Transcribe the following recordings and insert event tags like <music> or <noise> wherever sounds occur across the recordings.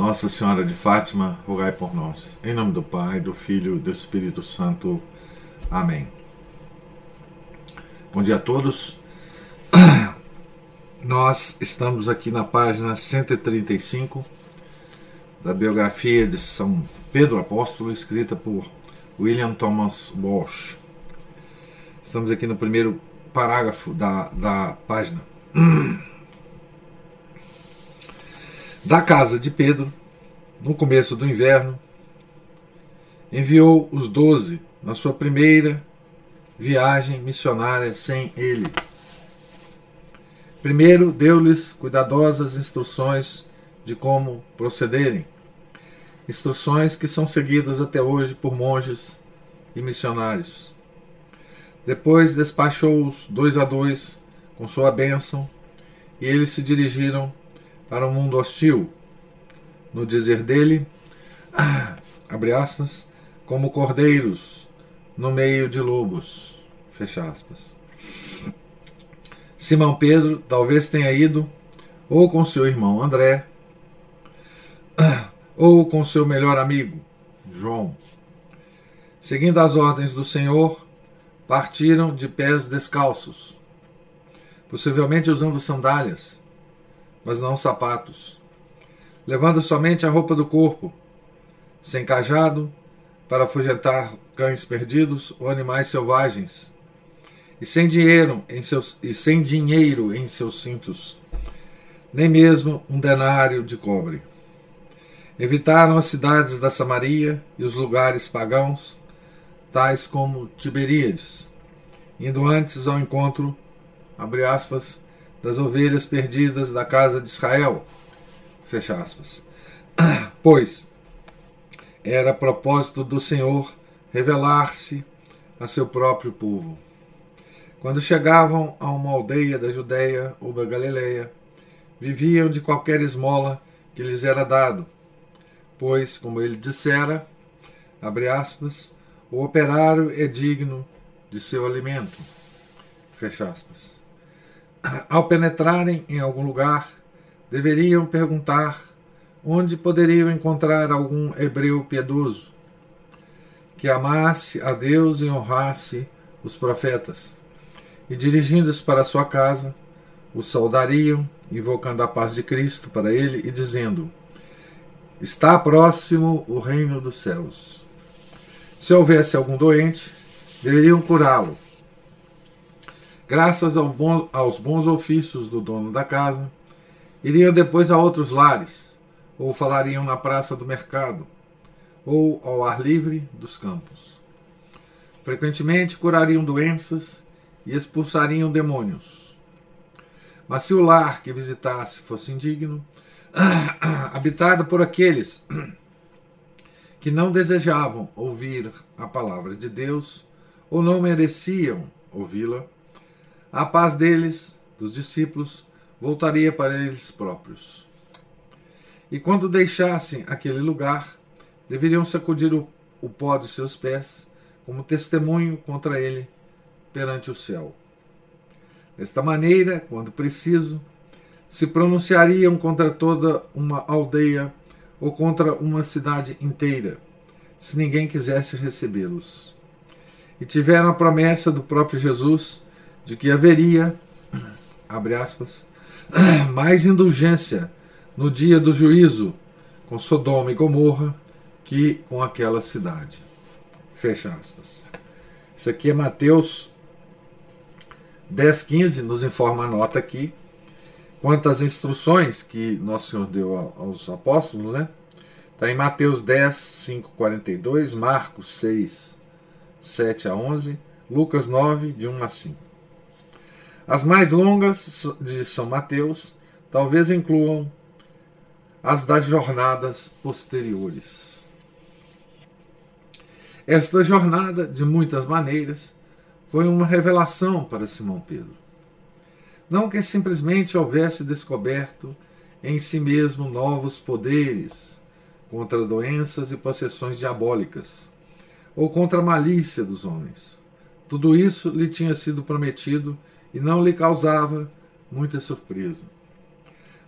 Nossa Senhora de Fátima, rogai por nós. Em nome do Pai, do Filho e do Espírito Santo. Amém. Bom dia a todos. <clears throat> Nós estamos aqui na página 135 da biografia de São Pedro Apóstolo, escrita por William Thomas Walsh. Estamos aqui no primeiro parágrafo da, da página. <clears throat> da casa de Pedro, no começo do inverno, enviou os doze na sua primeira viagem missionária sem ele. Primeiro, deu-lhes cuidadosas instruções de como procederem, instruções que são seguidas até hoje por monges e missionários. Depois despachou-os dois a dois com sua bênção e eles se dirigiram para o mundo hostil. No dizer dele, ah, abre aspas, como cordeiros no meio de lobos, fecha aspas. Simão Pedro talvez tenha ido ou com seu irmão André, ou com seu melhor amigo, João. Seguindo as ordens do Senhor, partiram de pés descalços, possivelmente usando sandálias mas não sapatos, levando somente a roupa do corpo, sem cajado, para afugentar cães perdidos ou animais selvagens, e sem dinheiro em seus, e sem dinheiro em seus cintos, nem mesmo um denário de cobre. Evitaram as cidades da Samaria e os lugares pagãos, tais como Tiberíades, indo antes ao encontro, abre aspas, das ovelhas perdidas da casa de Israel. Fecha aspas. <clears throat> Pois era propósito do Senhor revelar-se a seu próprio povo. Quando chegavam a uma aldeia da Judéia ou da Galileia, viviam de qualquer esmola que lhes era dado, pois, como ele dissera, abre aspas, o operário é digno de seu alimento. Fecha aspas ao penetrarem em algum lugar, deveriam perguntar onde poderiam encontrar algum hebreu piedoso que amasse a Deus e honrasse os profetas. E dirigindo-se para sua casa, o saudariam, invocando a paz de Cristo para ele e dizendo: Está próximo o reino dos céus. Se houvesse algum doente, deveriam curá-lo graças ao bom, aos bons ofícios do dono da casa, iriam depois a outros lares, ou falariam na praça do mercado, ou ao ar livre dos campos. Frequentemente curariam doenças e expulsariam demônios. Mas se o lar que visitasse fosse indigno, <clears throat> habitado por aqueles <clears throat> que não desejavam ouvir a palavra de Deus ou não mereciam ouvi-la, a paz deles, dos discípulos, voltaria para eles próprios. E quando deixassem aquele lugar, deveriam sacudir o, o pó de seus pés, como testemunho contra ele perante o céu. Desta maneira, quando preciso, se pronunciariam contra toda uma aldeia ou contra uma cidade inteira, se ninguém quisesse recebê-los. E tiveram a promessa do próprio Jesus de que haveria, <clears throat> abre aspas, <clears throat> mais indulgência no dia do juízo com Sodoma e Gomorra que com aquela cidade. Fecha aspas. Isso aqui é Mateus 10,15, nos informa a nota aqui, quanto às instruções que Nosso Senhor deu aos apóstolos, né? Está em Mateus 10, 5, 42, Marcos 6, 7 a 11, Lucas 9, de 1 a 5. As mais longas de São Mateus talvez incluam as das jornadas posteriores. Esta jornada, de muitas maneiras, foi uma revelação para Simão Pedro. Não que simplesmente houvesse descoberto em si mesmo novos poderes contra doenças e possessões diabólicas, ou contra a malícia dos homens. Tudo isso lhe tinha sido prometido e não lhe causava muita surpresa.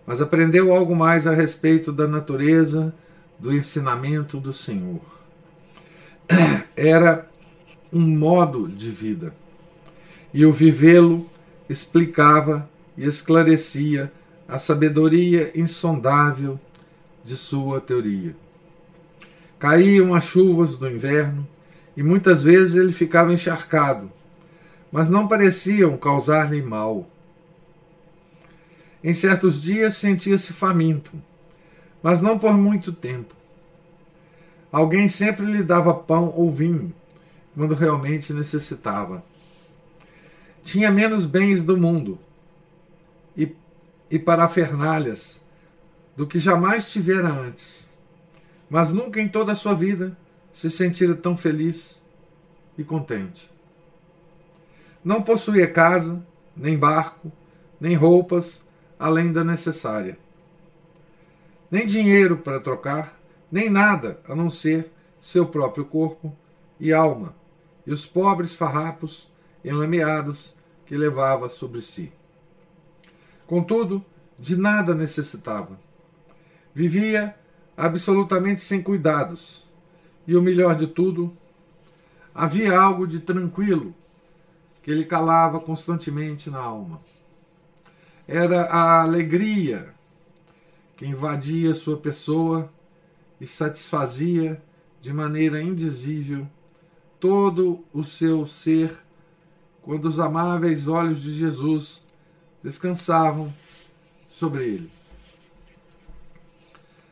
Mas aprendeu algo mais a respeito da natureza do ensinamento do Senhor. <clears throat> Era um modo de vida, e o vivê-lo explicava e esclarecia a sabedoria insondável de sua teoria. Caíam as chuvas do inverno e muitas vezes ele ficava encharcado, mas não pareciam causar-lhe mal. Em certos dias sentia-se faminto, mas não por muito tempo. Alguém sempre lhe dava pão ou vinho, quando realmente necessitava tinha menos bens do mundo e, e parafernalhas do que jamais tivera antes, mas nunca em toda a sua vida se sentira tão feliz e contente. Não possuía casa, nem barco, nem roupas além da necessária. Nem dinheiro para trocar, nem nada a não ser seu próprio corpo e alma, e os pobres farrapos enlameados que levava sobre si. Contudo, de nada necessitava. Vivia absolutamente sem cuidados. E o melhor de tudo, havia algo de tranquilo que ele calava constantemente na alma. Era a alegria que invadia sua pessoa e satisfazia de maneira indizível todo o seu ser quando os amáveis olhos de Jesus descansavam sobre ele.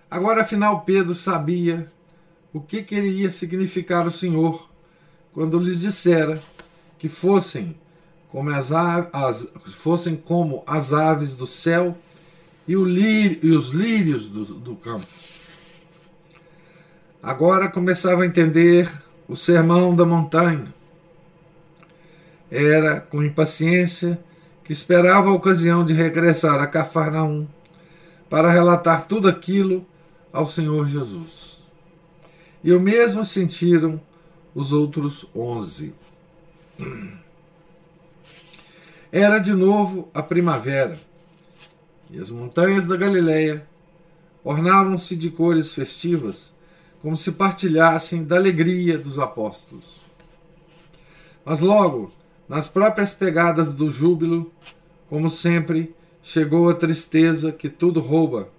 Agora, afinal, Pedro sabia o que queria significar o Senhor quando lhes dissera que fossem como as, as fossem como as aves do céu e, lírio, e os lírios do, do campo. Agora começava a entender o sermão da montanha era com impaciência que esperava a ocasião de regressar a Cafarnaum para relatar tudo aquilo ao Senhor Jesus. E o mesmo sentiram os outros onze. Era de novo a primavera, e as montanhas da Galileia ornavam-se de cores festivas, como se partilhassem da alegria dos apóstolos. Mas logo nas próprias pegadas do júbilo, como sempre, chegou a tristeza que tudo rouba,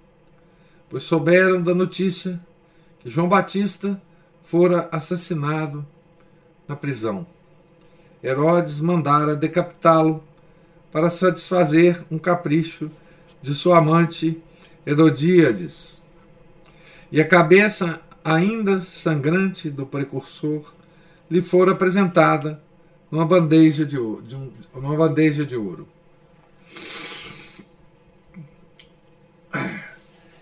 pois souberam da notícia que João Batista fora assassinado na prisão. Herodes mandara decapitá-lo para satisfazer um capricho de sua amante Herodíades. E a cabeça ainda sangrante do precursor lhe fora apresentada numa bandeja de ouro. De um, numa bandeja de ouro.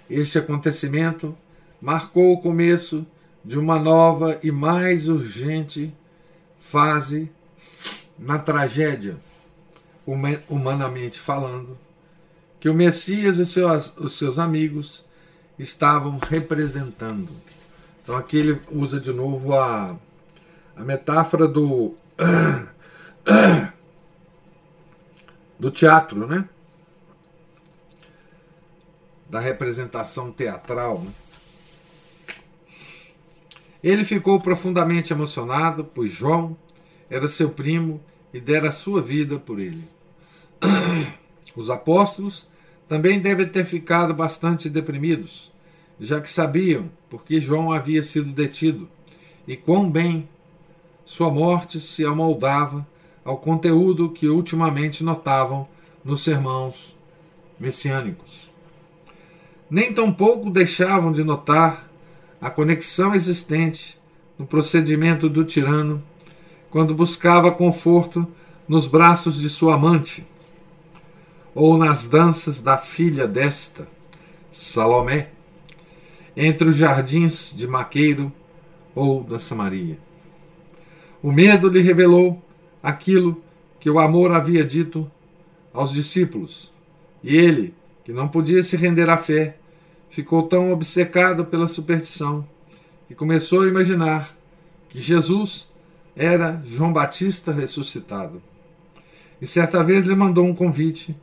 Este acontecimento marcou o começo de uma nova e mais urgente fase na tragédia, humanamente falando, que o Messias e seus, os seus amigos estavam representando. Então aqui ele usa de novo a, a metáfora do do teatro, né? Da representação teatral. Né? Ele ficou profundamente emocionado, pois João era seu primo e dera a sua vida por ele. Os apóstolos também devem ter ficado bastante deprimidos, já que sabiam porque João havia sido detido e quão bem sua morte se amoldava ao conteúdo que ultimamente notavam nos sermãos messiânicos. Nem tampouco deixavam de notar a conexão existente no procedimento do tirano quando buscava conforto nos braços de sua amante ou nas danças da filha desta, Salomé, entre os jardins de Maqueiro ou da Samaria. O medo lhe revelou aquilo que o amor havia dito aos discípulos. E ele, que não podia se render à fé, ficou tão obcecado pela superstição que começou a imaginar que Jesus era João Batista ressuscitado. E certa vez lhe mandou um convite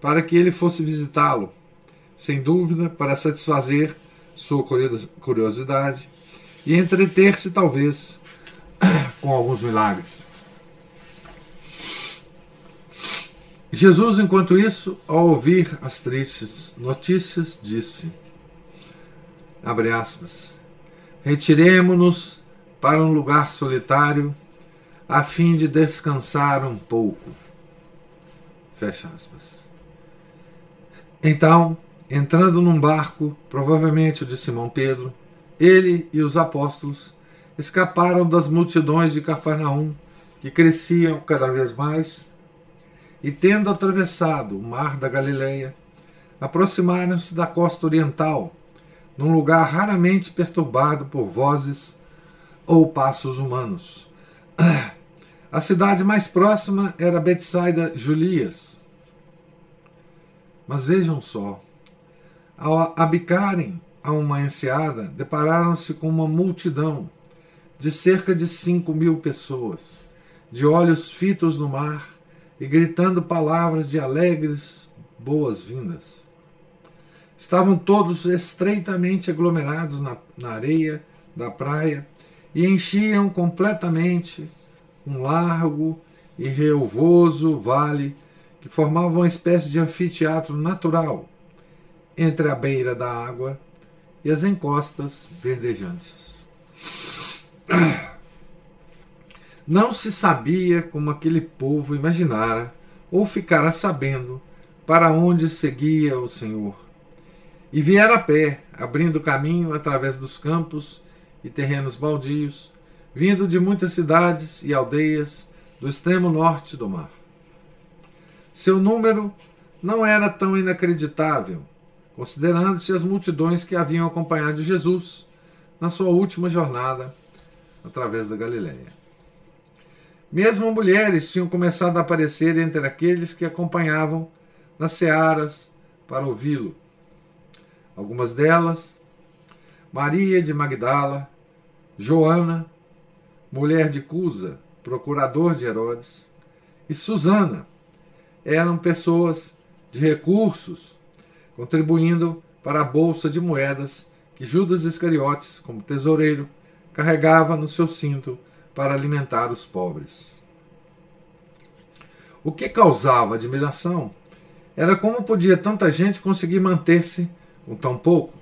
para que ele fosse visitá-lo, sem dúvida para satisfazer sua curiosidade e entreter-se, talvez, <coughs> com alguns milagres. Jesus, enquanto isso, ao ouvir as tristes notícias, disse: retiremo-nos para um lugar solitário a fim de descansar um pouco. Fecha aspas. Então, entrando num barco, provavelmente o de Simão Pedro, ele e os apóstolos escaparam das multidões de Cafarnaum, que cresciam cada vez mais, e tendo atravessado o mar da Galileia, aproximaram-se da costa oriental, num lugar raramente perturbado por vozes ou passos humanos. A cidade mais próxima era Betsaida Julias. Mas vejam só, ao abicarem a uma enseada, depararam-se com uma multidão de cerca de cinco mil pessoas, de olhos fitos no mar e gritando palavras de alegres boas-vindas. Estavam todos estreitamente aglomerados na, na areia da praia e enchiam completamente um largo e relvoso vale que formava uma espécie de anfiteatro natural entre a beira da água e as encostas verdejantes. Não se sabia como aquele povo imaginara ou ficara sabendo para onde seguia o Senhor. E viera a pé, abrindo caminho através dos campos e terrenos baldios, vindo de muitas cidades e aldeias do extremo norte do mar. Seu número não era tão inacreditável, considerando-se as multidões que haviam acompanhado Jesus na sua última jornada através da Galiléia. Mesmo mulheres tinham começado a aparecer entre aqueles que acompanhavam nas searas para ouvi-lo. Algumas delas, Maria de Magdala, Joana, mulher de Cusa, procurador de Herodes, e Susana, eram pessoas de recursos, contribuindo para a bolsa de moedas que Judas Iscariotes, como tesoureiro, carregava no seu cinto para alimentar os pobres. O que causava admiração era como podia tanta gente conseguir manter-se com tão pouco.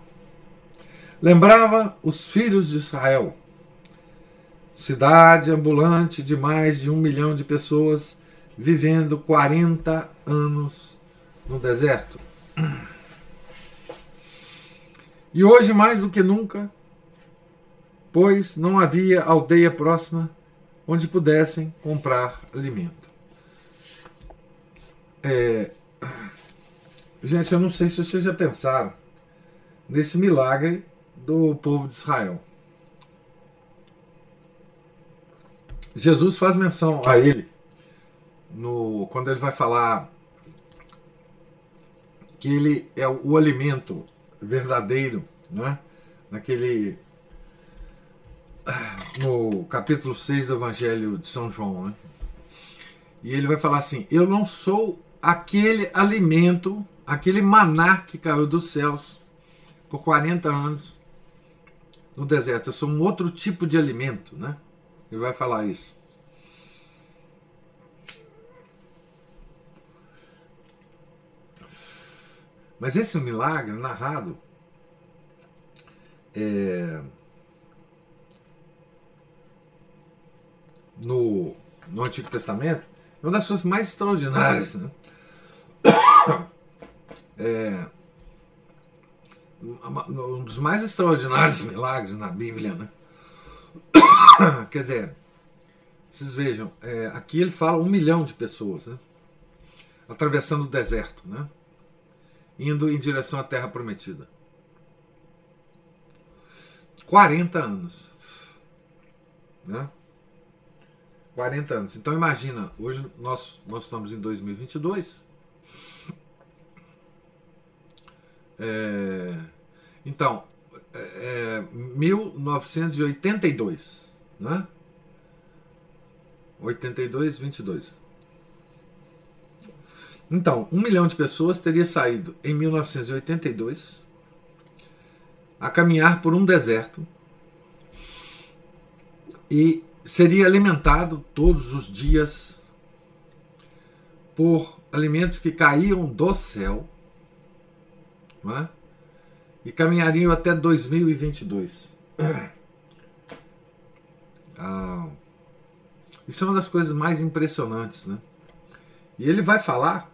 Lembrava os filhos de Israel, cidade ambulante de mais de um milhão de pessoas vivendo 40 anos no deserto. E hoje, mais do que nunca, pois não havia aldeia próxima onde pudessem comprar alimento. É... Gente, eu não sei se vocês já pensaram nesse milagre do povo de Israel. Jesus faz menção a ele no, quando ele vai falar que ele é o, o alimento verdadeiro, né? naquele no capítulo 6 do Evangelho de São João, né? E ele vai falar assim: Eu não sou aquele alimento, aquele maná que caiu dos céus por 40 anos no deserto. Eu sou um outro tipo de alimento, né? Ele vai falar isso. Mas esse milagre narrado é, no, no Antigo Testamento é uma das coisas mais extraordinárias. Né? <coughs> É, um dos mais extraordinários milagres na Bíblia. Né? <coughs> Quer dizer, vocês vejam, é, aqui ele fala um milhão de pessoas né? atravessando o deserto. Né? indo em direção à Terra Prometida. 40 anos. Né? 40 anos. Então imagina, hoje nós, nós estamos em 2022. É, então, é, 1982, né? 82, 22. Então, um milhão de pessoas teria saído em 1982 a caminhar por um deserto e seria alimentado todos os dias por alimentos que caíam do céu é? e caminhariam até 2022. Ah, isso é uma das coisas mais impressionantes, né? E ele vai falar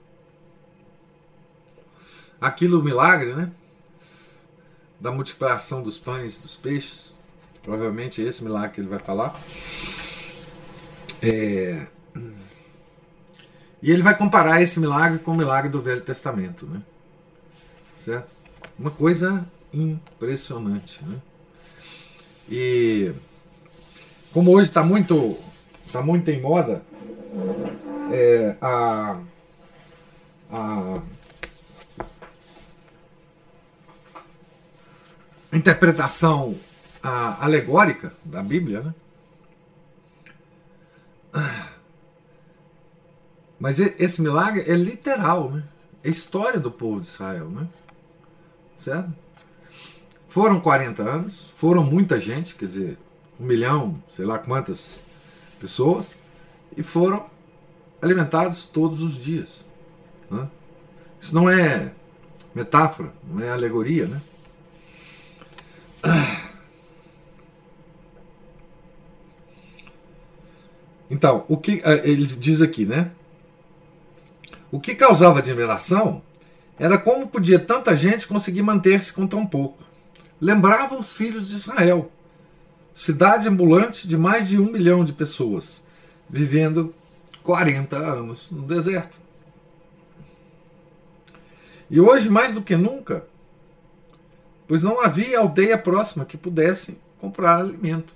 aquilo milagre, né? Da multiplicação dos pães e dos peixes. Provavelmente é esse milagre que ele vai falar. É... E ele vai comparar esse milagre com o milagre do Velho Testamento, né? Certo? Uma coisa impressionante, né? E como hoje está muito, tá muito em moda é, a, a interpretação a, alegórica da Bíblia, né? Mas esse milagre é literal, né? É história do povo de Israel, né? Certo? Foram 40 anos, foram muita gente, quer dizer, um milhão, sei lá quantas pessoas, e foram alimentados todos os dias. Né? Isso não é metáfora, não é alegoria, né? Então, o que eh, ele diz aqui, né? O que causava admiração era como podia tanta gente conseguir manter-se com tão pouco. Lembrava os filhos de Israel, cidade ambulante de mais de um milhão de pessoas, vivendo 40 anos no deserto. E hoje, mais do que nunca, pois não havia aldeia próxima que pudesse comprar alimento.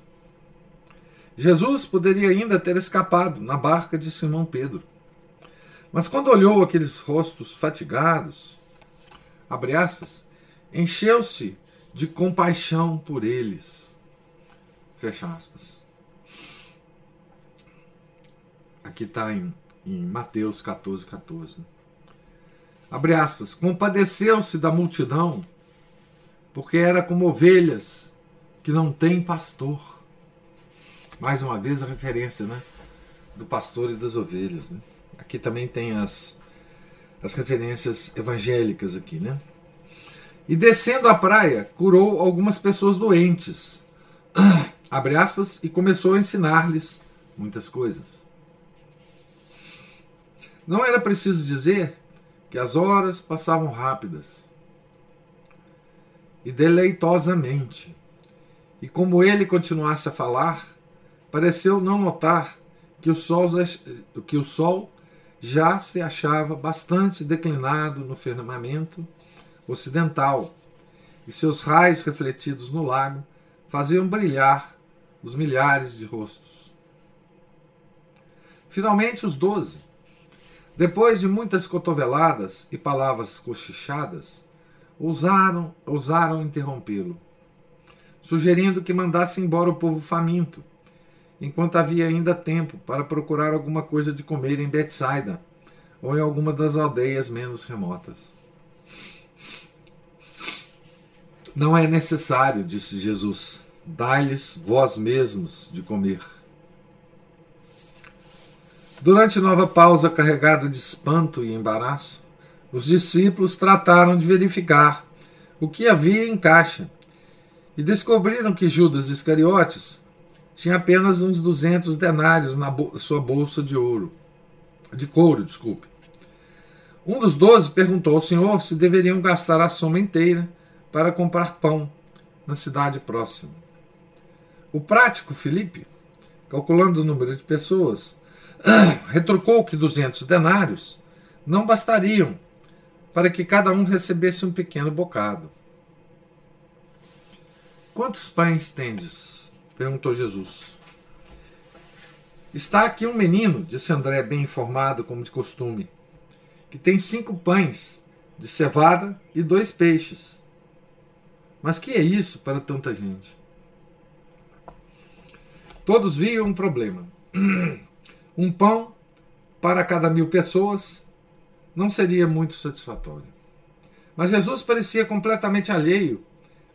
Jesus poderia ainda ter escapado na barca de Simão Pedro. Mas quando olhou aqueles rostos fatigados, abre aspas, encheu-se de compaixão por eles. Fecha aspas. Aqui está em, em Mateus 14, 14. Abre aspas. Compadeceu-se da multidão porque era como ovelhas que não têm pastor. Mais uma vez a referência né, do pastor e das ovelhas. Né? Aqui também tem as, as referências evangélicas aqui, né? E descendo a praia, curou algumas pessoas doentes. Abre aspas, e começou a ensinar-lhes muitas coisas. Não era preciso dizer que as horas passavam rápidas e deleitosamente. E como ele continuasse a falar, pareceu não notar que o sol, que o sol já se achava bastante declinado no firmamento ocidental, e seus raios refletidos no lago faziam brilhar os milhares de rostos. Finalmente, os doze, depois de muitas cotoveladas e palavras cochichadas, ousaram, ousaram interrompê-lo, sugerindo que mandasse embora o povo faminto, enquanto havia ainda tempo para procurar alguma coisa de comer em Betsaida ou em alguma das aldeias menos remotas. Não é necessário, disse Jesus, dai-lhes vós mesmos de comer. Durante nova pausa carregada de espanto e embaraço, os discípulos trataram de verificar o que havia em caixa e descobriram que Judas Iscariotes tinha apenas uns 200 denários na sua bolsa de ouro, de couro, desculpe. Um dos doze perguntou ao Senhor se deveriam gastar a soma inteira para comprar pão na cidade próxima. O prático Felipe, calculando o número de pessoas, <clears throat> retrucou que 200 denários não bastariam para que cada um recebesse um pequeno bocado. Quantos pães tendes? perguntou Jesus. Está aqui um menino, disse André, bem informado, como de costume, que tem cinco pães de cevada e dois peixes. Mas que é isso para tanta gente? Todos viam um problema. Um pão para cada mil pessoas não seria muito satisfatório. Mas Jesus parecia completamente alheio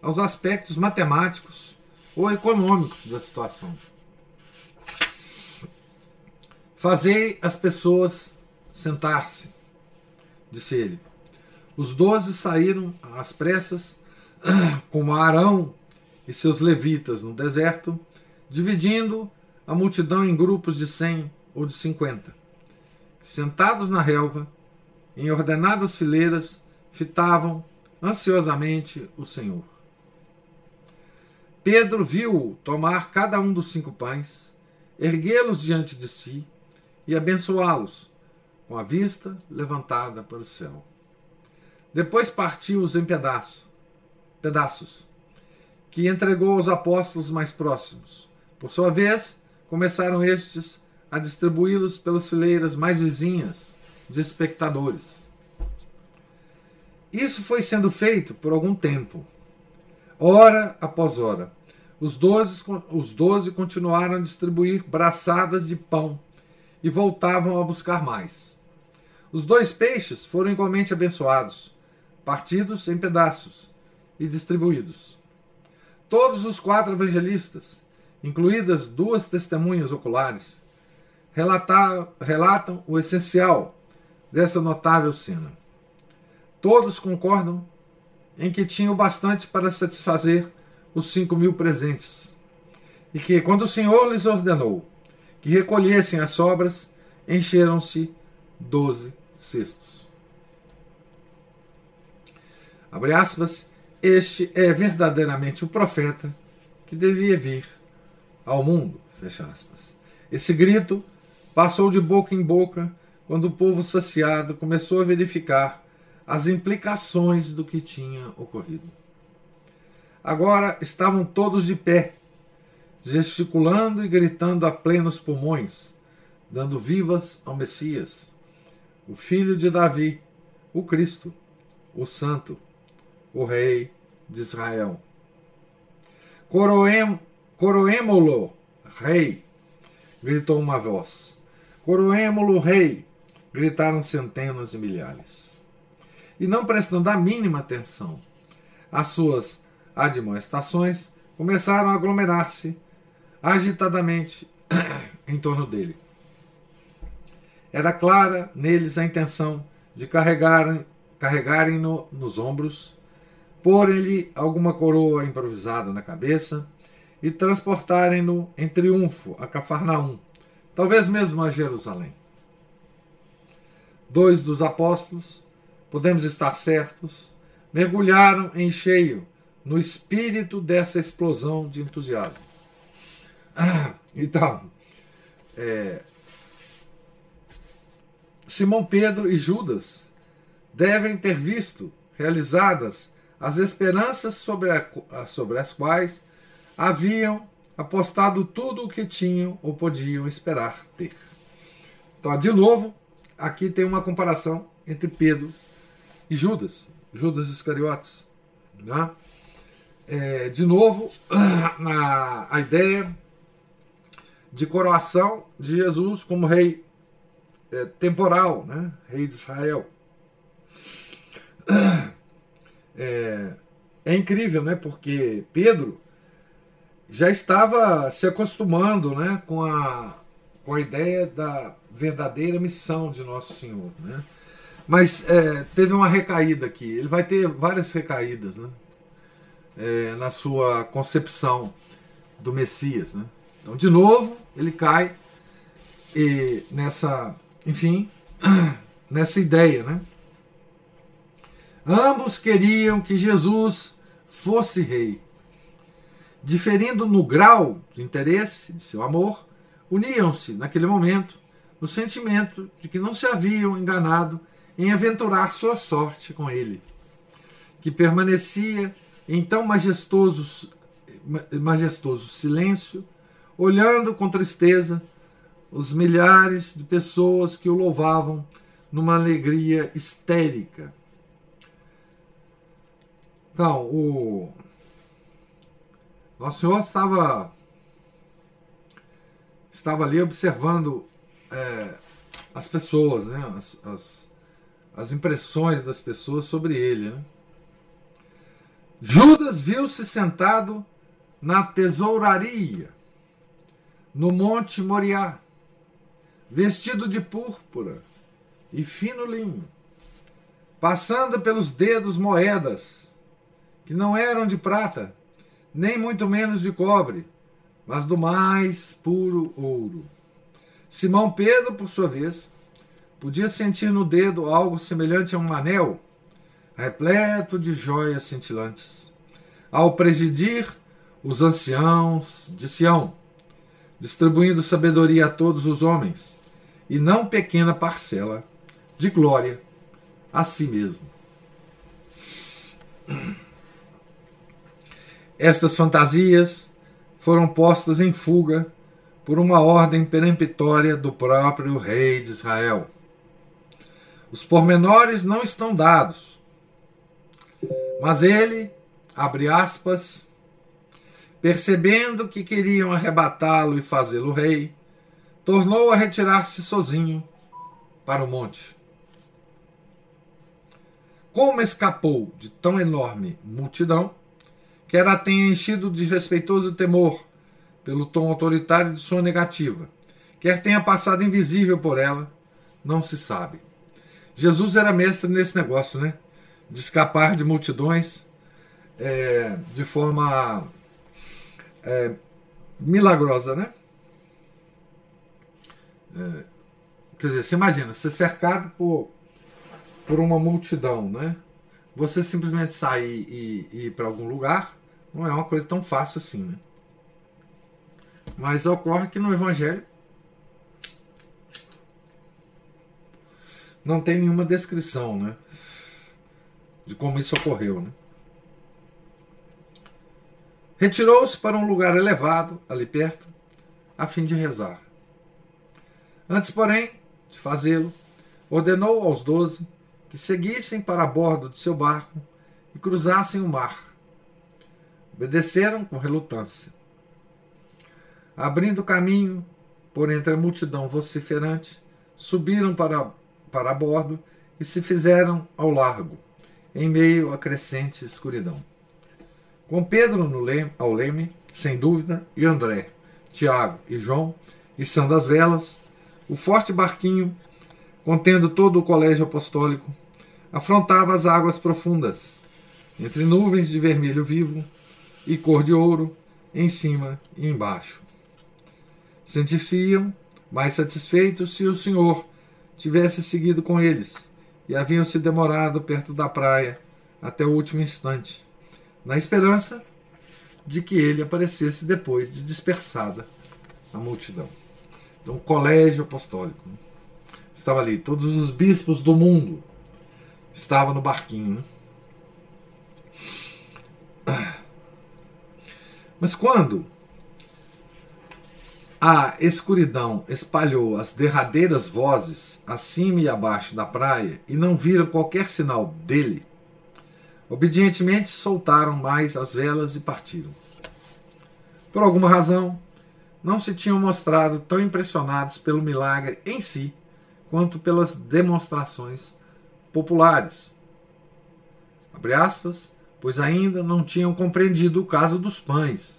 aos aspectos matemáticos ou econômicos da situação. Fazei as pessoas sentar-se, disse ele. Os doze saíram às pressas, <clears throat> como Arão e seus levitas no deserto, dividindo a multidão em grupos de cem ou de cinquenta. Sentados na relva, em ordenadas fileiras, fitavam ansiosamente o Senhor. Pedro viu tomar cada um dos cinco pães, erguê-los diante de si e abençoá-los, com a vista levantada para o céu. Depois partiu-os em pedaço, pedaços, que entregou aos apóstolos mais próximos. Por sua vez, começaram estes a distribuí-los pelas fileiras mais vizinhas de espectadores. Isso foi sendo feito por algum tempo. Hora após hora, os doze, os doze continuaram a distribuir braçadas de pão e voltavam a buscar mais. Os dois peixes foram igualmente abençoados, partidos em pedaços e distribuídos. Todos os quatro evangelistas, incluídas duas testemunhas oculares, relatam o essencial dessa notável cena. Todos concordam em que tinham bastante para satisfazer os cinco mil presentes, e que, quando o Senhor lhes ordenou que recolhessem as sobras, encheram-se doze cestos. Abre aspas, este é verdadeiramente o profeta que devia vir ao mundo. Fecha aspas. Esse grito passou de boca em boca quando o povo saciado começou a verificar as implicações do que tinha ocorrido. Agora estavam todos de pé, gesticulando e gritando a plenos pulmões, dando vivas ao Messias, o filho de Davi, o Cristo, o Santo, o Rei de Israel. Coroem, coroemo-lo, Rei, gritou uma voz. Coroemo-lo, Rei, gritaram centenas e milhares. E não prestando a mínima atenção às suas admoestações, começaram a aglomerar-se agitadamente <clears throat> em torno dele. Era clara neles a intenção de carregarem, carregarem-no nos ombros, porem-lhe alguma coroa improvisada na cabeça e transportarem-no em triunfo a Cafarnaum, talvez mesmo a Jerusalém. Dois dos apóstolos, podemos estar certos, mergulharam em cheio no espírito dessa explosão de entusiasmo. então, é, Simão Pedro e Judas devem ter visto realizadas as esperanças sobre, a, sobre as quais haviam apostado tudo o que tinham ou podiam esperar ter. Então, de novo, aqui tem uma comparação entre Pedro e Judas, Judas Iscariotes. Né? É, de novo, <clears throat> a, a ideia de coroação de Jesus como rei é, temporal, né? rei de Israel. <clears throat> É, é incrível, né? Porque Pedro já estava se acostumando né, com, a, com a ideia da verdadeira missão de Nosso Senhor. Né? Mas é, teve uma recaída aqui. Ele vai ter várias recaídas né? É, na sua concepção do Messias. Né? Então, de novo, ele cai e nessa, enfim, <clears throat> nessa ideia, né? Ambos queriam que Jesus fosse rei. Diferindo no grau de interesse de seu amor, uniam-se, naquele momento, no sentimento de que não se haviam enganado em aventurar sua sorte com ele, que permanecia em tão majestoso, majestoso silêncio olhando com tristeza os milhares de pessoas que o louvavam numa alegria histérica. Então, o Nosso Senhor estava estava ali observando é, as pessoas, né? As, as, as, impressões das pessoas sobre ele. Né? Judas viu-se sentado na tesouraria, no Monte Moriá, vestido de púrpura e fino linho, passando pelos dedos moedas, que não eram de prata, nem muito menos de cobre, mas do mais puro ouro. Simão Pedro, por sua vez, podia sentir no dedo algo semelhante a um anel, repleto de joias cintilantes. Ao presidir os anciãos de Sião, distribuindo sabedoria a todos os homens, e não pequena parcela de glória a si mesmo. Estas fantasias foram postas em fuga por uma ordem peremptória do próprio rei de Israel. Os pormenores não estão dados, mas ele, abre aspas, percebendo que queriam arrebatá-lo e fazê-lo rei, tornou a retirar-se sozinho para o monte. Como escapou de tão enorme multidão, quer a tenha enchido de respeitoso temor pelo tom autoritário de sua negativa, quer tenha passado invisível por ela, não se sabe. Jesus era mestre nesse negócio, né? De escapar de multidões é, de forma é, milagrosa, né? É, quer dizer, você imagina, ser cercado por, por uma multidão, né? Você simplesmente sair e, e ir para algum lugar não é uma coisa tão fácil assim, né? Mas ocorre que no Evangelho não tem nenhuma descrição, né? De como isso ocorreu, né? Retirou-se para um lugar elevado, ali perto, a fim de rezar. Antes, porém, de fazê-lo, ordenou aos doze que seguissem para a bordo de seu barco e cruzassem o mar. Obedeceram com relutância. Abrindo caminho por entre a multidão vociferante, subiram para, para bordo e se fizeram ao largo, em meio à crescente escuridão. Com Pedro no leme, ao leme, sem dúvida, e André, Tiago e João, e São das Velas, o forte barquinho, contendo todo o colégio apostólico, afrontava as águas profundas, entre nuvens de vermelho vivo e cor de ouro, em cima e embaixo. Sentir-se-iam mais satisfeitos se o Senhor tivesse seguido com eles e haviam se demorado perto da praia até o último instante, na esperança de que ele aparecesse depois de dispersada a multidão. Então, o colégio apostólico estava ali, todos os bispos do mundo estavam no barquinho. Né? Mas quando a escuridão espalhou as derradeiras vozes acima e abaixo da praia e não viram qualquer sinal dele. Obedientemente soltaram mais as velas e partiram. Por alguma razão, não se tinham mostrado tão impressionados pelo milagre em si quanto pelas demonstrações populares. Abre aspas, pois ainda não tinham compreendido o caso dos pães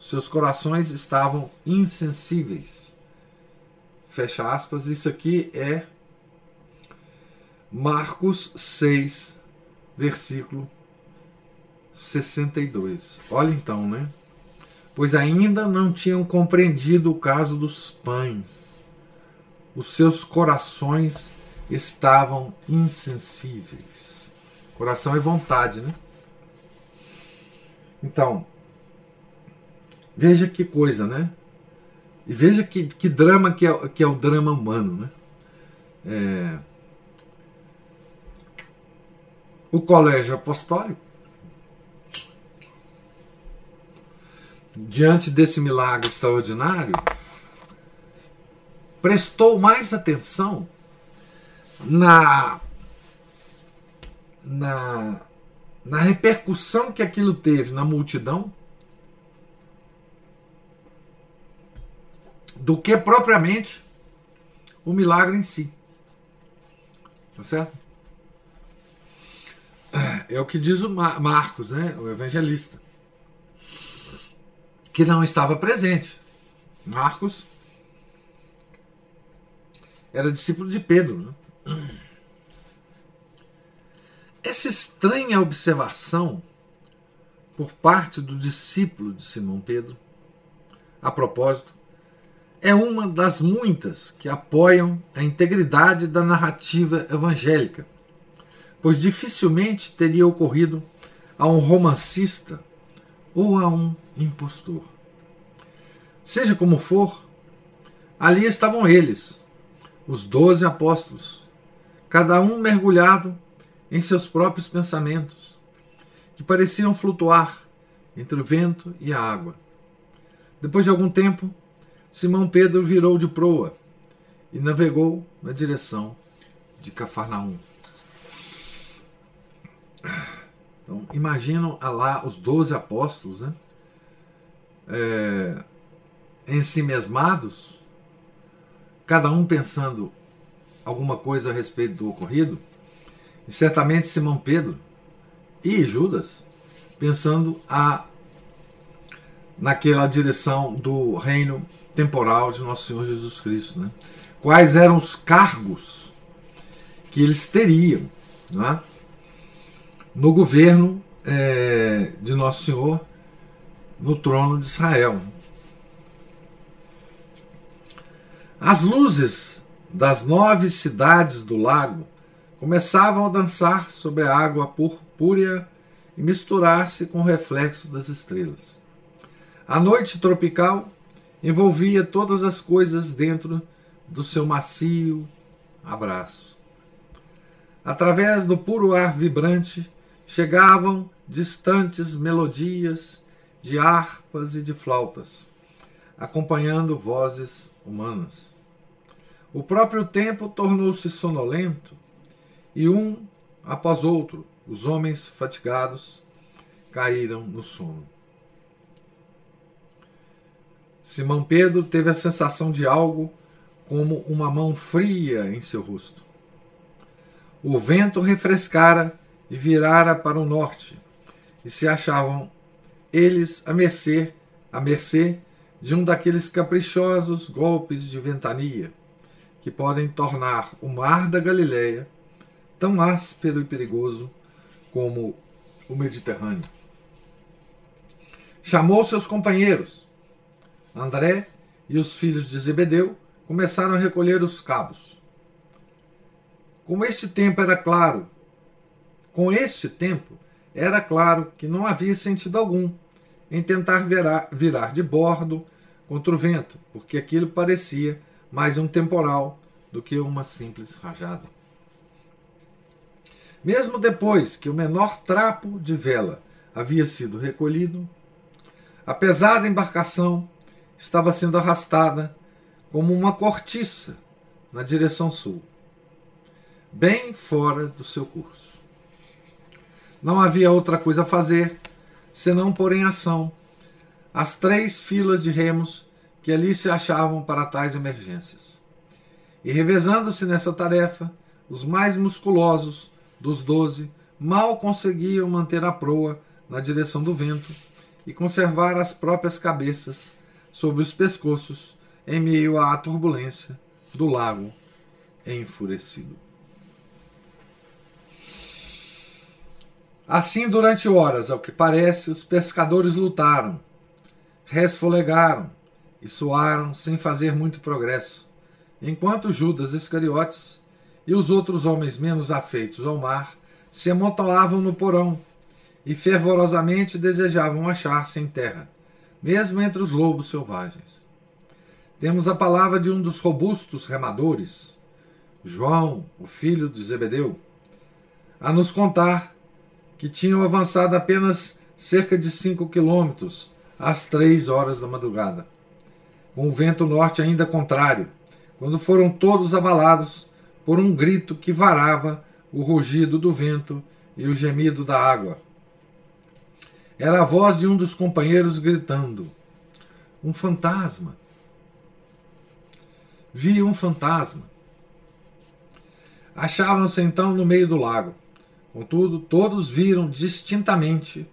seus corações estavam insensíveis. Fecha aspas. Isso aqui é Marcos 6, versículo 62. Olha então, né? Pois ainda não tinham compreendido o caso dos pães. Os seus corações estavam insensíveis. Coração é vontade, né? Então, Veja que coisa, né? E veja que, que drama que é, que é o drama humano, né? É... O colégio apostólico, diante desse milagre extraordinário, prestou mais atenção na, na, na repercussão que aquilo teve na multidão do que propriamente o milagre em si. Tá certo? É o que diz o Marcos, né, o evangelista, que não estava presente. Marcos era discípulo de Pedro. Né? Essa estranha observação por parte do discípulo de Simão Pedro, a propósito, é uma das muitas que apoiam a integridade da narrativa evangélica, pois dificilmente teria ocorrido a um romancista ou a um impostor. Seja como for, ali estavam eles, os doze apóstolos, cada um mergulhado em seus próprios pensamentos, que pareciam flutuar entre o vento e a água. Depois de algum tempo, Simão Pedro virou de proa e navegou na direção de Cafarnaum. Então, imaginam lá os doze apóstolos, né? É, ensimesmados, cada um pensando alguma coisa a respeito do ocorrido, e certamente Simão Pedro e Judas pensando a naquela direção do reino temporal de nosso Senhor Jesus Cristo. Né? Quais eram os cargos que eles teriam é? no governo é, de nosso Senhor no trono de Israel. As luzes das nove cidades do lago começavam a dançar sobre a água purpúrea e misturar-se com o reflexo das estrelas. A noite tropical envolvia todas as coisas dentro do seu macio abraço. Através do puro ar vibrante chegavam distantes melodias de harpas e de flautas, acompanhando vozes humanas. O próprio tempo tornou-se sonolento e um após outro os homens fatigados caíram no sono. Simão Pedro teve a sensação de algo como uma mão fria em seu rosto. O vento refrescara e virara para o norte, e se achavam eles à mercê, à mercê de um daqueles caprichosos golpes de ventania que podem tornar o mar da Galileia tão áspero e perigoso como o Mediterrâneo. Chamou seus companheiros André e os filhos de Zebedeu começaram a recolher os cabos. Como este tempo era claro, com este tempo era claro que não havia sentido algum em tentar virar, virar de bordo contra o vento, porque aquilo parecia mais um temporal do que uma simples rajada. Mesmo depois que o menor trapo de vela havia sido recolhido, a pesada embarcação estava sendo arrastada como uma cortiça na direção sul, bem fora do seu curso. Não havia outra coisa a fazer senão pôr em ação as três filas de remos que ali se achavam para tais emergências. E revezando-se nessa tarefa, os mais musculosos dos doze mal conseguiam manter a proa na direção do vento e conservar as próprias cabeças sobre os pescoços em meio à turbulência do lago enfurecido. Assim, durante horas, ao que parece, os pescadores lutaram, resfolegaram e suaram sem fazer muito progresso, enquanto Judas Iscariotes e os outros homens menos afeitos ao mar se amontoavam no porão e fervorosamente desejavam achar-se em terra mesmo entre os lobos selvagens. Temos a palavra de um dos robustos remadores, João, o filho de Zebedeu, a nos contar que tinham avançado apenas cerca de cinco quilômetros às três horas da madrugada, com o vento norte ainda contrário, quando foram todos abalados por um grito que varava o rugido do vento e o gemido da água. Era a voz de um dos companheiros gritando: Um fantasma! Vi um fantasma. Achavam-se então no meio do lago. Contudo, todos viram distintamente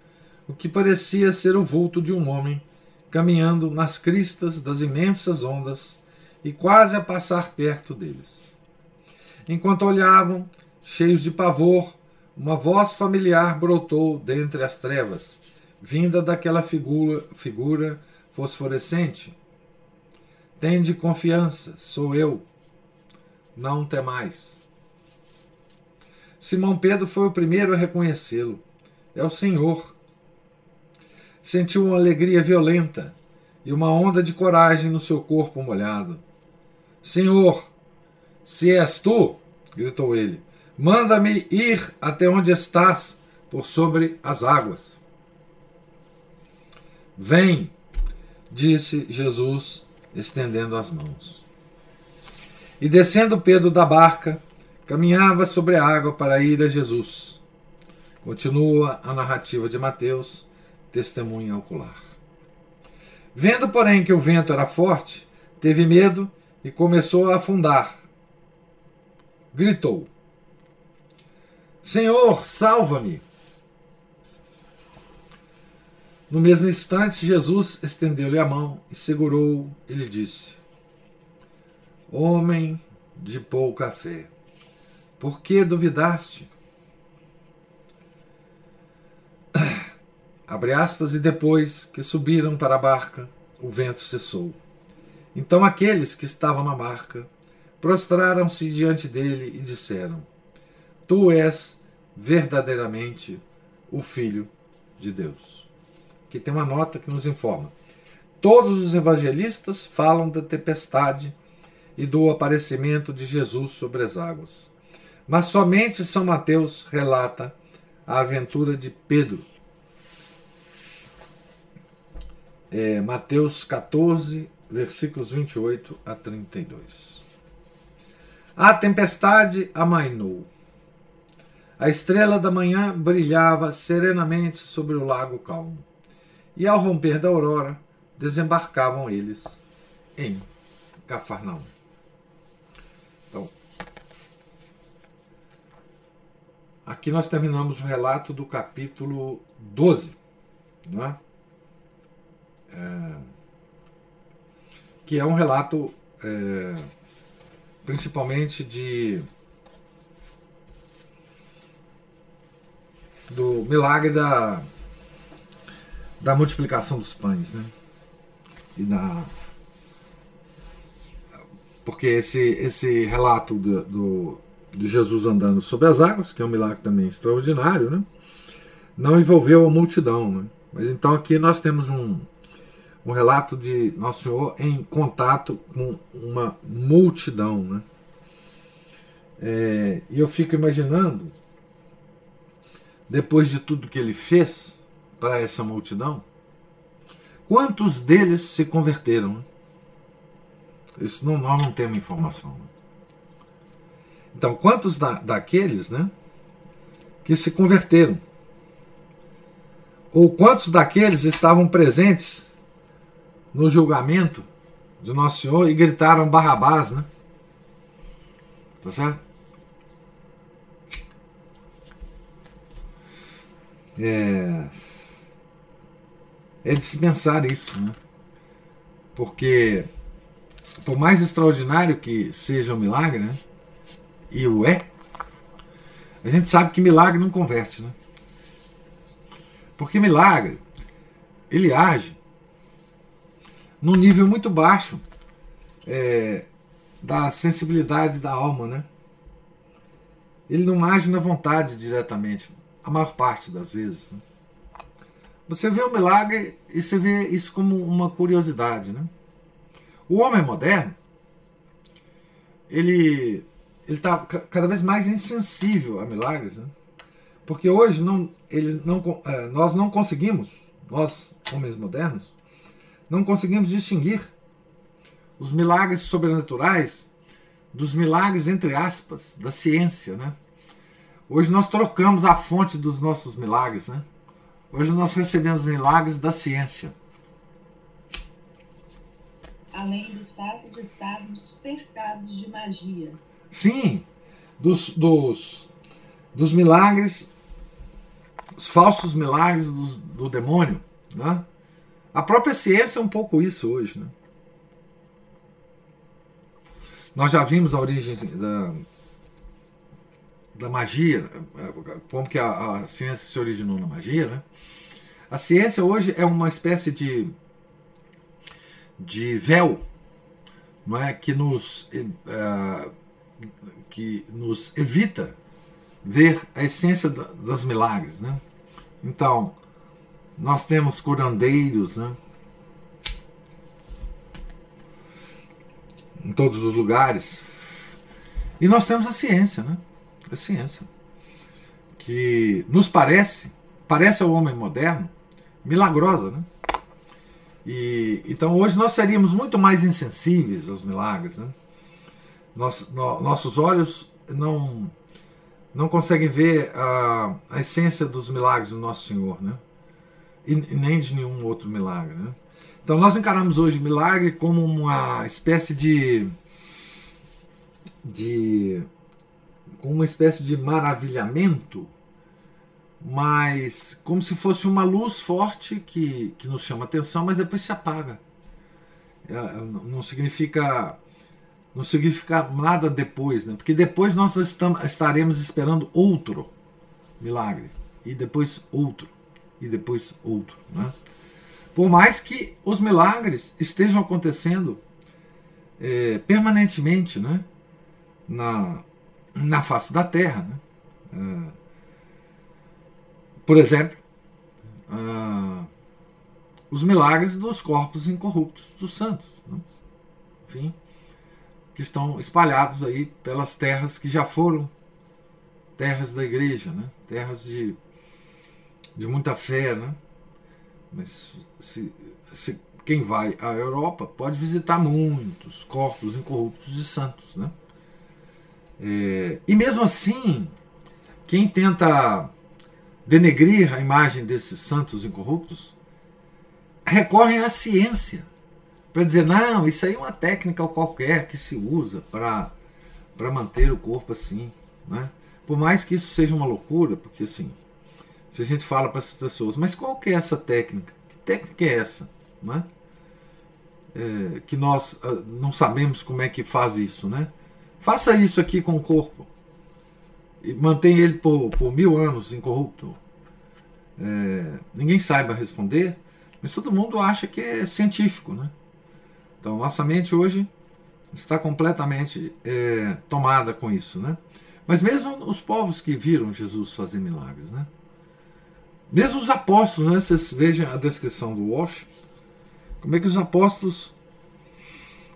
o que parecia ser o vulto de um homem caminhando nas cristas das imensas ondas e quase a passar perto deles. Enquanto olhavam, cheios de pavor, uma voz familiar brotou dentre as trevas, vinda daquela figura, figura fosforescente. Tende confiança, sou eu. Não temais. Simão Pedro foi o primeiro a reconhecê-lo. É o Senhor. Sentiu uma alegria violenta e uma onda de coragem no seu corpo molhado. Senhor, se és tu, gritou ele, manda-me ir até onde estás, por sobre as águas. Vem, disse Jesus, estendendo as mãos. E descendo Pedro da barca, caminhava sobre a água para ir a Jesus. Continua a narrativa de Mateus, testemunha ocular. Vendo, porém, que o vento era forte, teve medo e começou a afundar. Gritou: Senhor, salva-me! No mesmo instante, Jesus estendeu-lhe a mão e segurou e lhe disse: Homem de pouca fé, por que duvidaste? <clears throat> Abre aspas, e depois que subiram para a barca, o vento cessou. Então aqueles que estavam na barca prostraram-se diante dele e disseram: Tu és verdadeiramente o Filho de Deus. Aqui tem uma nota que nos informa. Todos os evangelistas falam da tempestade e do aparecimento de Jesus sobre as águas. Mas somente São Mateus relata a aventura de Pedro. É, Mateus 14, versículos 28 a 32. A tempestade amainou. A estrela da manhã brilhava serenamente sobre o lago calmo. E ao romper da aurora, desembarcavam eles em Cafarnaum. Então, aqui nós terminamos o relato do capítulo 12, não é? é que é um relato é, principalmente de do milagre da da multiplicação dos pães, né? E da porque esse esse relato do, do de Jesus andando sobre as águas, que é um milagre também extraordinário, né? Não envolveu a multidão, né? Mas então aqui nós temos um um relato de Nosso Senhor em contato com uma multidão. Né? É, e eu fico imaginando, depois de tudo que ele fez para essa multidão, quantos deles se converteram? Né? Isso não, nós não temos informação. Né? Então, quantos da, daqueles né, que se converteram? Ou quantos daqueles estavam presentes no julgamento de Nosso Senhor e gritaram Barrabás, né? Tá certo? É, é de se pensar isso, né? Porque, por mais extraordinário que seja o milagre, né? E o é, a gente sabe que milagre não converte, né? Porque milagre, ele age num nível muito baixo é, da sensibilidade da alma, né? Ele não age na vontade diretamente, a maior parte das vezes. Né? Você vê o milagre e você vê isso como uma curiosidade, né? O homem moderno, ele ele está cada vez mais insensível a milagres, né? porque hoje não, eles não, é, nós não conseguimos, nós homens modernos, não conseguimos distinguir os milagres sobrenaturais dos milagres, entre aspas, da ciência, né? Hoje nós trocamos a fonte dos nossos milagres, né? Hoje nós recebemos milagres da ciência. Além do fato de estarmos cercados de magia. Sim, dos, dos, dos milagres, os falsos milagres do, do demônio, né? A própria ciência é um pouco isso hoje, né? Nós já vimos a origem da, da magia, como que a, a, ciência se originou na magia, né? A ciência hoje é uma espécie de, de véu, não é, que nos uh, que nos evita ver a essência da, das milagres, né? Então nós temos curandeiros, né? Em todos os lugares. E nós temos a ciência, né? A ciência. Que nos parece, parece ao homem moderno, milagrosa, né? E, então hoje nós seríamos muito mais insensíveis aos milagres, né? Nos, no, nossos olhos não não conseguem ver a, a essência dos milagres do nosso Senhor, né? E, nem de nenhum outro milagre, né? Então nós encaramos hoje milagre como uma espécie de de uma espécie de maravilhamento, mas como se fosse uma luz forte que, que nos chama atenção, mas depois se apaga. É, não significa não significa nada depois, né? porque depois nós estamos, estaremos esperando outro milagre, e depois outro, e depois outro. Né? Por mais que os milagres estejam acontecendo é, permanentemente né, na, na face da terra. Né? É, por exemplo, os milagres dos corpos incorruptos dos santos. Né? Enfim, que estão espalhados aí pelas terras que já foram terras da igreja, né? terras de, de muita fé, né? Mas se, se, quem vai à Europa pode visitar muitos corpos incorruptos de santos. Né? É, e mesmo assim, quem tenta denegrir a imagem desses santos incorruptos recorre à ciência para dizer, não, isso aí é uma técnica qualquer que se usa para manter o corpo assim. Né? Por mais que isso seja uma loucura, porque assim, se a gente fala para essas pessoas, mas qual que é essa técnica? Que técnica é essa? Né? É, que nós uh, não sabemos como é que faz isso, né? Faça isso aqui com o corpo e mantenha ele por, por mil anos incorrupto. É, ninguém saiba responder, mas todo mundo acha que é científico, né? Então nossa mente hoje está completamente é, tomada com isso, né? Mas mesmo os povos que viram Jesus fazer milagres, né? Mesmo os apóstolos, né? Vocês vejam a descrição do Walsh. Como é que os apóstolos.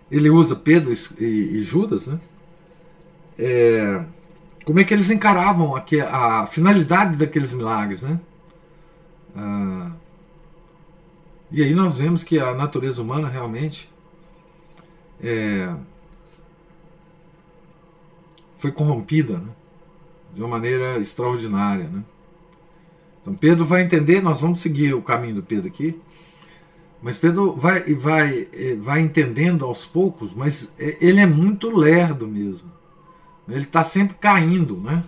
Ele usa Pedro e, e Judas, né? É, como é que eles encaravam aqui, a finalidade daqueles milagres, né? Ah, e aí nós vemos que a natureza humana realmente é, foi corrompida né? de uma maneira extraordinária. Né? Então Pedro vai entender, nós vamos seguir o caminho do Pedro aqui, mas Pedro vai, vai, vai entendendo aos poucos, mas eh, ele é muito lerdo mesmo. Ele está sempre caindo, né?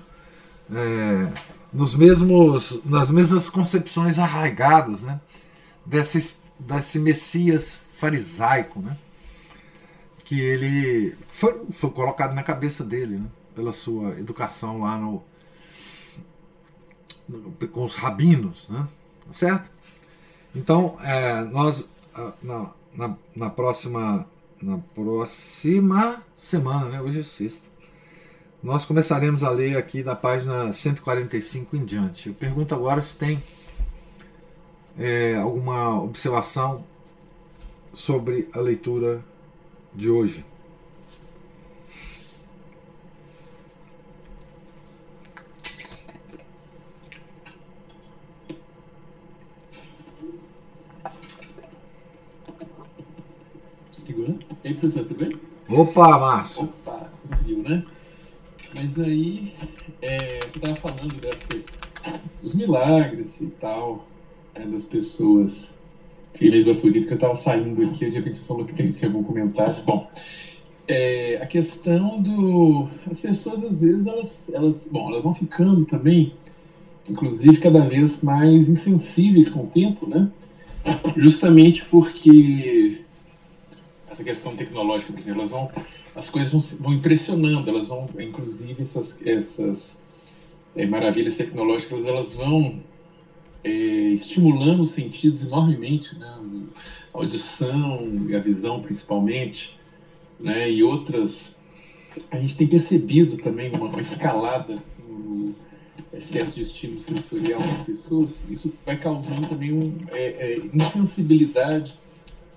É, nos mesmos, nas mesmas concepções arraigadas, né? Desse, desse Messias farisaico, né? Que ele foi, foi colocado na cabeça dele, né? Pela sua educação lá no, com os rabinos, né? Tá certo? Então, é, nós ah, na, na, na, próxima na próxima semana, né? Hoje é sexta. Nós começaremos a ler aqui da página 145 em diante. Eu pergunto agora se tem é, alguma observação sobre a leitura de hoje. Segura. E aí, professor, tudo bem? Opa, Márcio. Opa, conseguiu, né? Mas aí, é, você estava falando dessas, dos milagres e tal, né, das pessoas. Primeiro Bafurito, que eu estava saindo aqui, de repente você falou que tem, tem algum comentário. Bom, é, a questão do. As pessoas, às vezes, elas, elas, bom, elas vão ficando também, inclusive, cada vez mais insensíveis com o tempo, né? Justamente porque essa questão tecnológica, por exemplo, elas vão as coisas vão, vão impressionando, elas vão, inclusive, essas, essas é, maravilhas tecnológicas, elas vão é, estimulando os sentidos enormemente, né? a audição e a visão principalmente, né? e outras. A gente tem percebido também uma, uma escalada no excesso de estímulo sensorial nas pessoas, isso vai causando também um, é, insensibilidade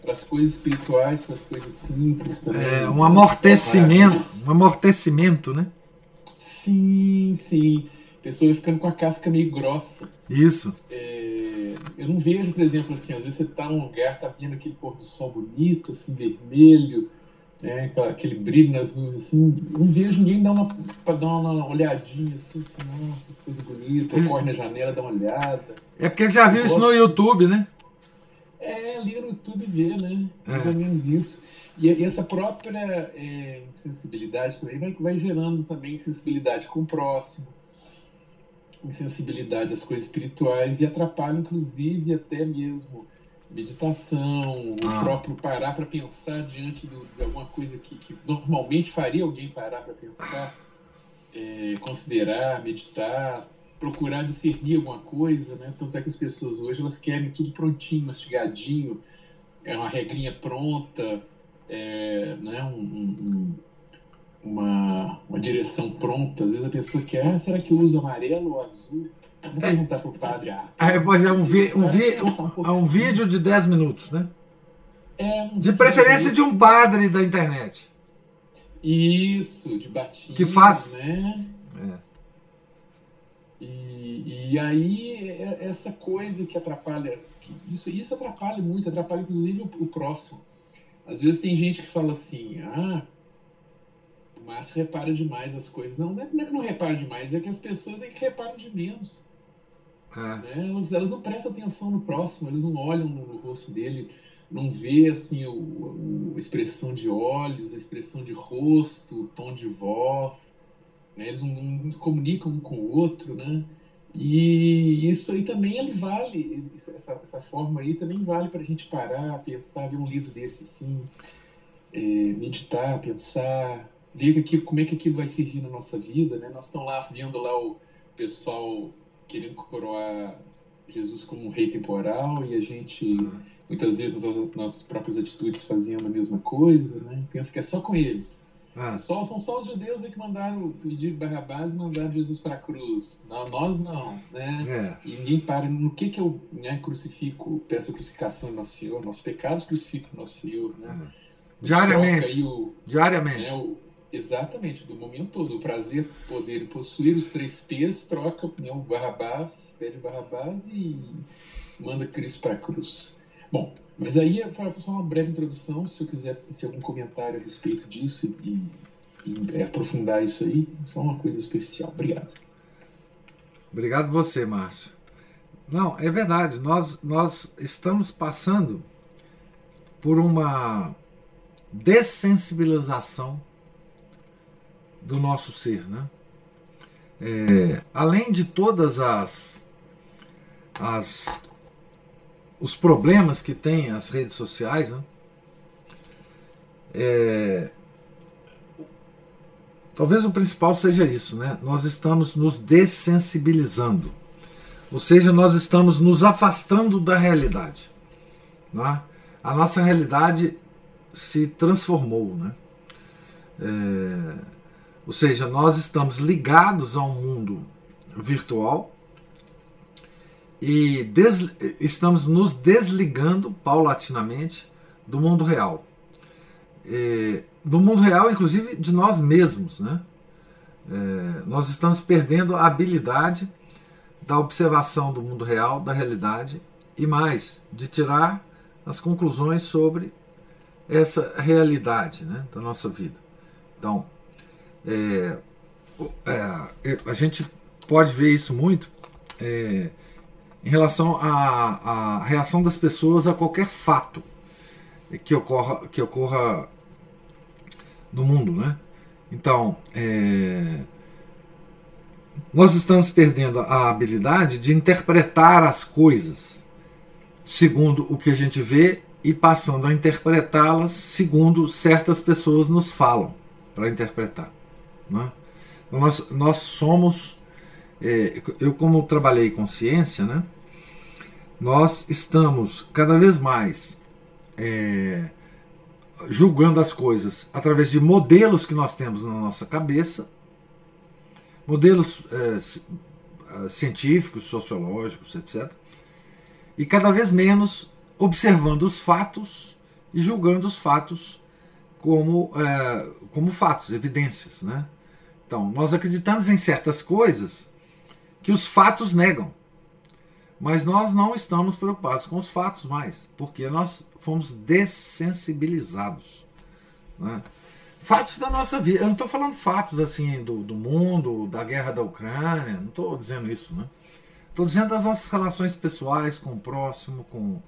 para as coisas espirituais, para as coisas simples também. É, um amortecimento, um amortecimento, né? Sim, sim. Pessoa ficando com a casca meio grossa. Isso. É, eu não vejo, por exemplo, assim, às vezes você está num lugar, tá vendo aquele pôr do sol bonito, assim, vermelho, né, aquele brilho nas nuvens, assim, não vejo ninguém dar uma, pra dar uma olhadinha, assim, assim nossa, que coisa bonita, corre na janela, dá uma olhada. É porque já viu isso no YouTube, né? É, liga no YouTube e vê, né? Mais é. ou menos isso. E, e essa própria é, sensibilidade também vai, vai gerando também sensibilidade com o próximo, insensibilidade às coisas espirituais e atrapalha, inclusive, até mesmo meditação, ah. o próprio parar para pensar diante do, de alguma coisa que, que, normalmente faria alguém parar para pensar, é, considerar, meditar, procurar discernir alguma coisa, né? Tanto é que as pessoas hoje elas querem tudo prontinho, mastigadinho, é uma regrinha pronta, é, né? Um, um, uma, uma direção pronta. Às vezes a pessoa quer, ah, será que eu uso amarelo ou azul? Vou é. perguntar para o padre. Ah, é, pois é um, vi, um, vi, um, um, vídeo de 10 minutos, né? É, um de preferência de, um padre da internet. Isso, de batismo, que faz, né? É. E, e aí é, essa coisa que atrapalha, que isso, isso atrapalha muito, atrapalha inclusive o, o, próximo. Às vezes tem gente que fala assim, ah, o Márcio repara demais as coisas. Não, não é, não é que não repara demais, é que as pessoas é que reparam de menos. Ah. Né? Elas, elas, não prestam atenção no próximo, eles não olham no, no rosto dele, não vê assim o, o, a expressão de olhos, a expressão de rosto, o tom de voz né? eles não, não, se comunicam um com o outro, né? E isso aí também vale, essa, essa forma aí também vale para a gente parar, pensar, ver um livro desse assim, é, meditar, pensar, ver aquilo, como é que aquilo vai servir na nossa vida, né? Nós estamos lá vendo lá o pessoal querendo coroar Jesus como um rei temporal e a gente muitas vezes nas nossas próprias atitudes fazendo a mesma coisa, né? Pensa que é só com eles. Ah. Só, são só os judeus que mandaram pedir Barrabás e mandaram Jesus para a cruz. Não, nós não, né? É. E ninguém para no que que eu né, crucifico, peço a crucificação do nosso Senhor, nossos pecados crucifico o nosso Senhor, né? É. Diariamente. O, Diariamente. Né, o, exatamente, do momento todo. O prazer, poder e possuir os três P's, troca né, o Barrabás, pede Barrabás e manda Cristo para a cruz. Bom, mas aí foi só uma breve introdução. Se eu quiser ter algum comentário a respeito disso e, e aprofundar isso aí, só uma coisa especial. Obrigado. Obrigado você, Márcio. Não, é verdade. Nós, nós estamos passando por uma dessensibilização do nosso ser, né? É, além de todas as, as os problemas que tem as redes sociais, né? É, talvez o principal seja isso, né? Nós estamos nos dessensibilizando, ou seja, nós estamos nos afastando da realidade. Né? A nossa realidade se transformou, né? É, ou seja, nós estamos ligados a um mundo virtual e des, estamos nos desligando paulatinamente do mundo real. Do mundo real, inclusive de nós mesmos. Né? É, nós estamos perdendo a habilidade da observação do mundo real, da realidade, e mais, de tirar as conclusões sobre essa realidade né, da nossa vida. Então, É, é, a gente pode ver isso muito é, em relação à, à, reação das pessoas a qualquer fato que ocorra, que ocorra no mundo, né? Então, é, nós estamos perdendo a habilidade de interpretar as coisas segundo o que a gente vê e passando a interpretá-las segundo certas pessoas nos falam para interpretar. Né? Então, nós, nós somos, é, eu como trabalhei com ciência, né, nós estamos cada vez mais é, julgando as coisas através de modelos que nós temos na nossa cabeça, modelos é, científicos, sociológicos, etc. E cada vez menos observando os fatos e julgando os fatos como, é, como fatos, evidências. Né? Então, nós acreditamos em certas coisas que os fatos negam. Mas nós não estamos preocupados com os fatos mais, porque nós fomos dessensibilizados. Né? Fatos da nossa vida. Eu não estou falando fatos assim do, do mundo, da guerra da Ucrânia, não estou dizendo isso. Né? Estou dizendo das nossas relações pessoais com o próximo, com,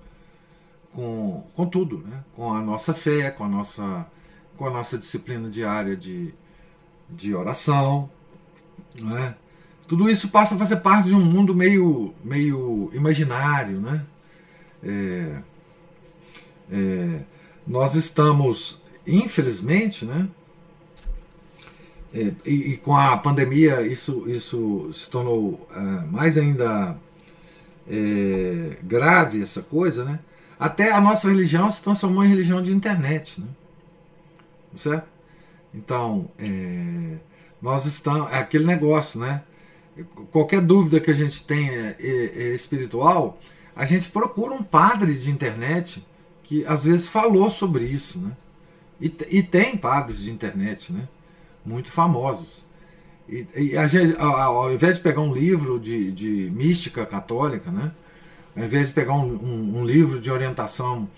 com, com tudo, né? com a nossa fé, com a nossa, com a nossa disciplina diária de, de oração. Né? Tudo isso passa a fazer parte de um mundo meio, meio imaginário. Né? É, é, nós estamos, infelizmente, né? É, e, e, com a pandemia isso, isso se tornou é, mais ainda é, grave essa coisa, né? Até a nossa religião se transformou em religião de internet, né? certo? Então, é, nós estamos. É aquele negócio, né? Qualquer dúvida que a gente tenha é, é, espiritual, a gente procura um padre de internet que às vezes falou sobre isso, né? E, e tem padres de internet, né? Muito famosos. E, e a gente, ao, invés de pegar um livro de, de mística católica, né? Ao invés de pegar um, um, um livro de orientação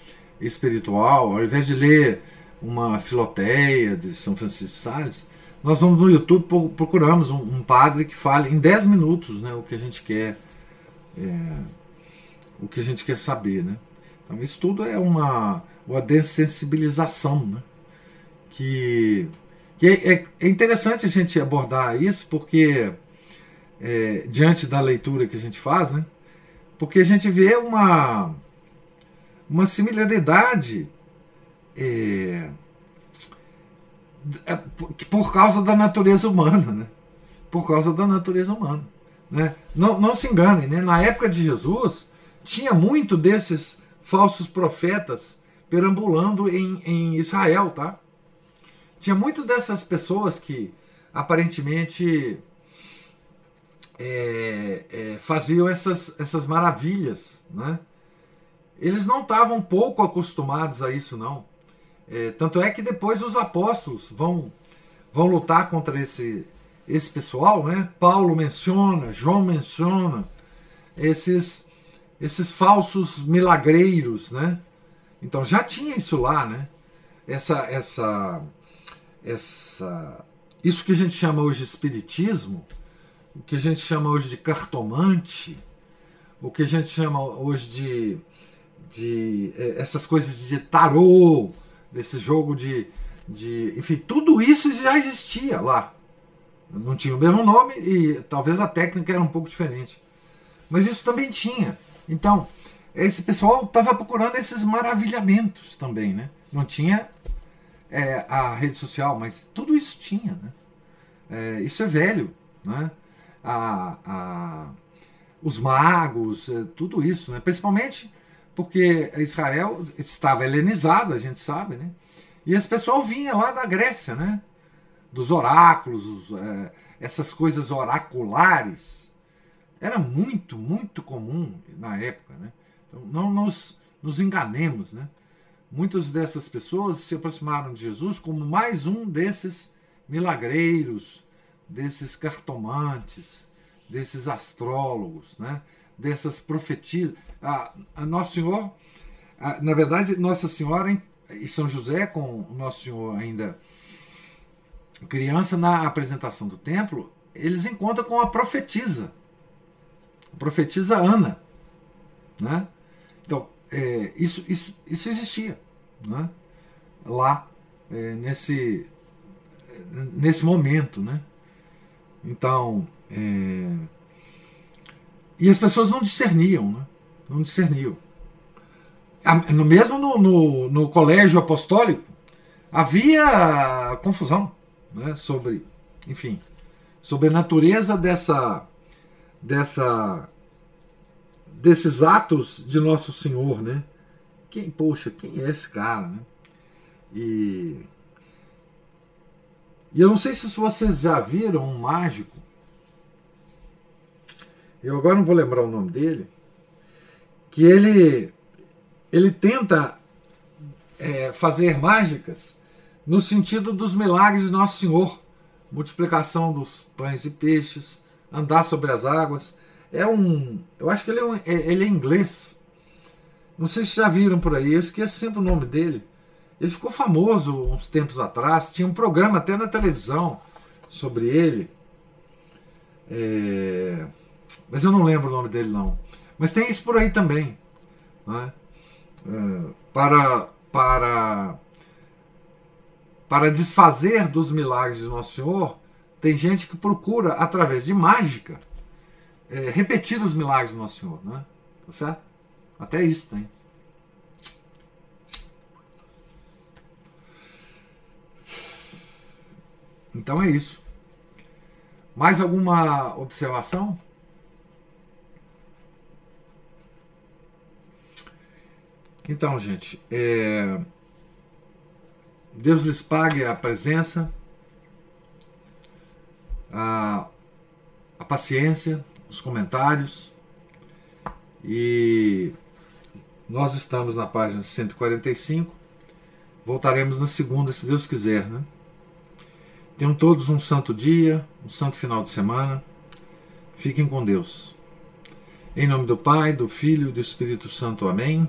espiritual, ao invés de ler uma filoteia de São Francisco de Sales, nós vamos no YouTube procuramos um, um, padre que fale em 10 minutos né, o que a gente quer é, o que a gente quer saber. Né? Então isso tudo é uma, uma dessensibilização né? que, que é, é, interessante a gente abordar isso porque é, diante da leitura que a gente faz, né? porque a gente vê uma, uma similaridade é, por causa da natureza humana, né? Por causa da natureza humana. Né? Não, não se enganem, né? na época de Jesus tinha muito desses falsos profetas perambulando em, em Israel, tá? Tinha muito dessas pessoas que aparentemente é, é, faziam essas, essas maravilhas, né? Eles não estavam pouco acostumados a isso, não. É, tanto é que depois os apóstolos vão, vão lutar contra esse, esse pessoal, né? Paulo menciona, João menciona esses, esses falsos milagreiros, né? Então já tinha isso lá, né? Essa, essa, essa, isso que a gente chama hoje de espiritismo, o que a gente chama hoje de cartomante, o que a gente chama hoje de, de é, essas coisas de tarô, desse jogo de, de. Enfim, tudo isso já existia lá. Não tinha o mesmo nome e talvez a técnica era um pouco diferente. Mas isso também tinha. Então, esse pessoal estava procurando esses maravilhamentos também, né? Não tinha é, a rede social, mas tudo isso tinha, né? É, isso é velho, né? A, a, os magos, é, tudo isso, né? Principalmente porque Israel estava helenizada, a gente sabe, né? E esse pessoal vinha lá da Grécia, né? Dos oráculos, os, é, essas coisas oraculares. Era muito, muito comum na época, né? Então, não nos, nos enganemos, né? Muitas dessas pessoas se aproximaram de Jesus como mais um desses milagreiros, desses cartomantes, desses astrólogos, né? Dessas profetias. A, a Nosso Senhor, a, na verdade, Nossa Senhora e São José, com Nosso Senhor ainda criança na apresentação do templo, eles encontram com a profetisa, a profetisa Ana. Né? Então, é, isso, isso, isso existia né? lá, é, nesse, nesse momento. Né? Então, é, e as pessoas não discerniam, né? não discerniam. Mesmo no, no, no colégio apostólico, havia confusão né, sobre, enfim, sobre a natureza dessa, dessa, desses atos de Nosso Senhor, né? Quem, poxa, quem é esse cara, né? E, e eu não sei se vocês já viram um mágico. Eu agora não vou lembrar o nome dele. Que ele ele tenta é, fazer mágicas no sentido dos milagres de Nosso Senhor, multiplicação dos pães e peixes, andar sobre as águas. É um, eu acho que ele é, um, é, ele é inglês. Não sei se já viram por aí, eu esqueço sempre o nome dele. Ele ficou famoso uns tempos atrás, tinha um programa até na televisão sobre ele. É... Mas eu não lembro o nome dele não. Mas tem isso por aí também. Né? É, para, para para desfazer dos milagres de Nosso Senhor, tem gente que procura, através de mágica, é, repetir os milagres de Nosso Senhor. Né? Tá certo? Até isso tem. Então é isso. Mais alguma observação? Então, gente, é... Deus lhes pague a presença, a, a paciência, os comentários. E nós estamos na página 145. Voltaremos na segunda, se Deus quiser. Né? Tenham todos um santo dia, um santo final de semana. Fiquem com Deus. Em nome do Pai, do Filho e do Espírito Santo. Amém.